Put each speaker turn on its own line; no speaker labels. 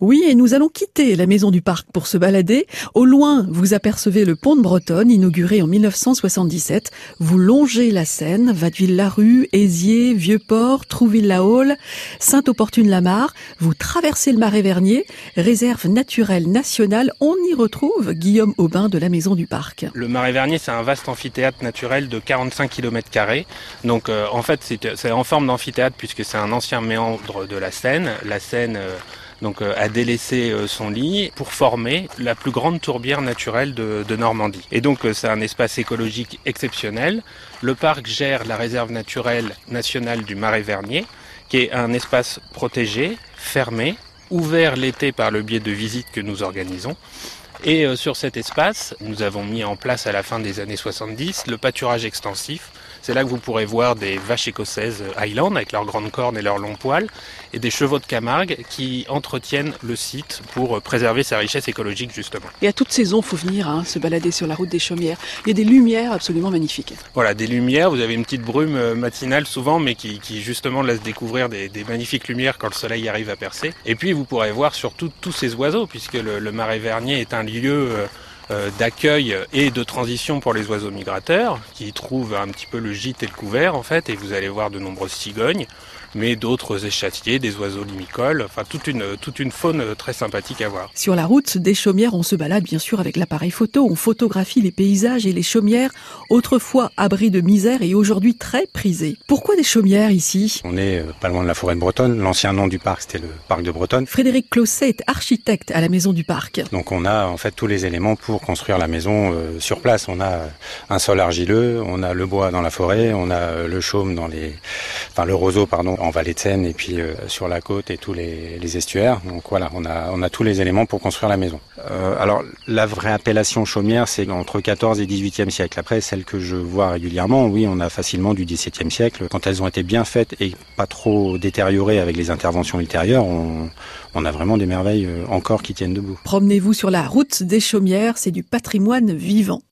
Oui, et nous allons quitter la maison du parc pour se balader. Au loin, vous apercevez le pont de Bretonne, inauguré en 1977. Vous longez la Seine, Vadeville-la-Rue, Vieux-Port, Trouville-la-Haule, Sainte-Opportune-la-Mare. Vous traversez le Marais Vernier, réserve naturelle nationale. On y retrouve Guillaume Aubin de la maison du parc.
Le Marais Vernier, c'est un vaste amphithéâtre naturel de 45 km. Donc, euh, en fait, c'est en forme d'amphithéâtre puisque c'est un ancien méandre de la Seine. La Seine, euh, donc euh, a délaissé euh, son lit pour former la plus grande tourbière naturelle de, Normandie. Et donc euh, c'est un espace écologique exceptionnel. Le parc gère la réserve naturelle nationale du Marais Vernier, qui est un espace protégé, fermé, ouvert l'été par le biais de visites que nous organisons. Et sur cet espace, nous avons mis en place à la fin des années 70 le pâturage extensif c'est là que vous pourrez voir des vaches écossaises Highland avec leurs grandes cornes et leurs longs poils et des chevaux de Camargue qui entretiennent le site pour préserver sa richesse écologique justement.
Et à toute saison, il faut venir hein, se balader sur la route des Chaumières. Il y a des lumières absolument magnifiques.
Voilà, des lumières. Vous avez une petite brume euh, matinale souvent, mais qui, justement laisse découvrir des, magnifiques lumières quand le soleil arrive à percer. Et puis vous pourrez voir surtout tous ces oiseaux, puisque le, le Marais Vernier est un lieu euh, euh, d'accueil et de transition pour les oiseaux migrateurs, qui trouvent un petit peu le gîte et le couvert en fait, et vous allez voir de nombreuses cigognes, mais d'autres échatiers, des oiseaux limicoles, enfin toute une, toute une faune très sympathique à voir.
Sur la route des chaumières, on se balade bien sûr avec l'appareil photo, on photographie les paysages et les chaumières, autrefois abris de misère et aujourd'hui très prisés. Pourquoi des chaumières ici?
On est euh, pas loin de la forêt de Bretonne, l'ancien nom du parc c'était le parc de Bretonne.
Frédéric Closset est architecte à la maison du parc.
Donc on a en fait tous les éléments pour construire la maison euh, sur place. On a un sol argileux, on a le bois dans la forêt, on a euh, le chaume dans les, enfin le roseau pardon en vallée de Seine et puis euh, sur la côte et tous les, les, estuaires. Donc voilà, on a on a tous les éléments pour construire la maison. alors la vraie appellation chaumière, c'est entre 14 et 18e siècle. Après celle que je vois régulièrement, oui, on a facilement du 17e siècle. Quand elles ont été bien faites et pas trop détériorées avec les interventions ultérieures, on, on a vraiment des merveilles encore qui tiennent debout.
Promenez-vous sur la route des chaumières, c'est du patrimoine vivant.